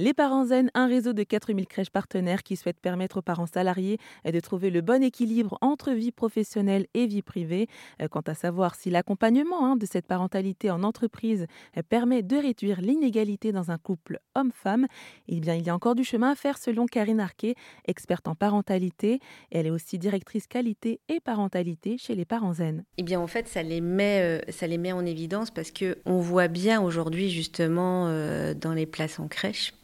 Les Parents Zen, un réseau de 4000 crèches partenaires qui souhaitent permettre aux parents salariés de trouver le bon équilibre entre vie professionnelle et vie privée. Euh, quant à savoir si l'accompagnement hein, de cette parentalité en entreprise euh, permet de réduire l'inégalité dans un couple homme-femme, eh bien, il y a encore du chemin à faire selon Karine Arquet, experte en parentalité. Elle est aussi directrice qualité et parentalité chez les Parents Zen. Eh bien, en fait, ça les met, euh, ça les met en évidence parce que on voit bien aujourd'hui justement dans les places en crèche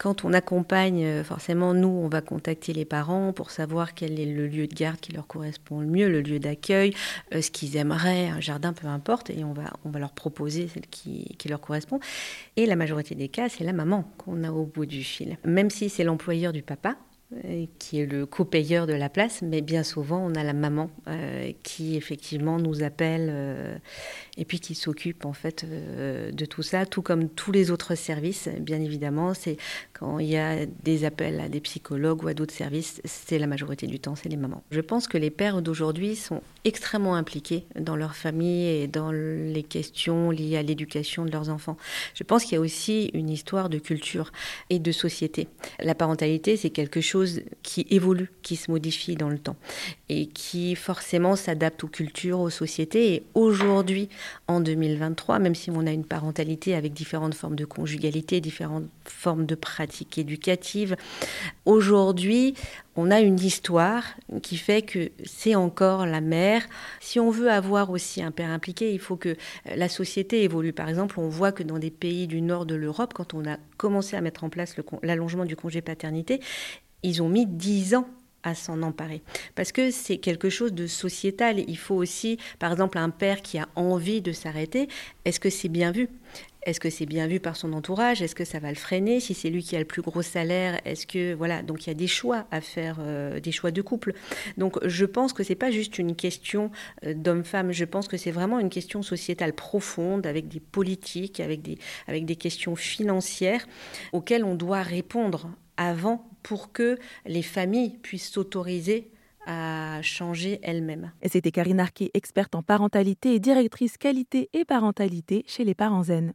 quand on accompagne, euh, forcément, nous, on va contacter les parents pour savoir quel est le lieu de garde qui leur correspond le mieux, le lieu d'accueil, euh, ce qu'ils aimeraient, un jardin, peu importe, et on va, on va leur proposer celle qui, qui leur correspond. Et la majorité des cas, c'est la maman qu'on a au bout du fil. Même si c'est l'employeur du papa, qui est le co-payeur de la place, mais bien souvent on a la maman euh, qui effectivement nous appelle euh, et puis qui s'occupe en fait de tout ça, tout comme tous les autres services. Bien évidemment, c'est quand il y a des appels à des psychologues ou à d'autres services, c'est la majorité du temps, c'est les mamans. Je pense que les pères d'aujourd'hui sont extrêmement impliqués dans leur famille et dans les questions liées à l'éducation de leurs enfants. Je pense qu'il y a aussi une histoire de culture et de société. La parentalité, c'est quelque qui évolue, qui se modifie dans le temps et qui forcément s'adapte aux cultures, aux sociétés. Et aujourd'hui, en 2023, même si on a une parentalité avec différentes formes de conjugalité, différentes formes de pratiques éducatives, aujourd'hui, on a une histoire qui fait que c'est encore la mère. Si on veut avoir aussi un père impliqué, il faut que la société évolue. Par exemple, on voit que dans des pays du nord de l'Europe, quand on a commencé à mettre en place l'allongement du congé paternité, ils ont mis dix ans à s'en emparer. Parce que c'est quelque chose de sociétal. Il faut aussi, par exemple, un père qui a envie de s'arrêter, est-ce que c'est bien vu? Est-ce que c'est bien vu par son entourage? Est-ce que ça va le freiner? Si c'est lui qui a le plus gros salaire, est-ce que voilà Donc il y a des choix à faire, euh, des choix de couple. Donc je pense que c'est pas juste une question euh, d'homme-femme. Je pense que c'est vraiment une question sociétale profonde avec des politiques, avec des avec des questions financières auxquelles on doit répondre avant pour que les familles puissent s'autoriser à changer elles-mêmes. Et c'était Karine Arquet, experte en parentalité et directrice qualité et parentalité chez les Parents Zen.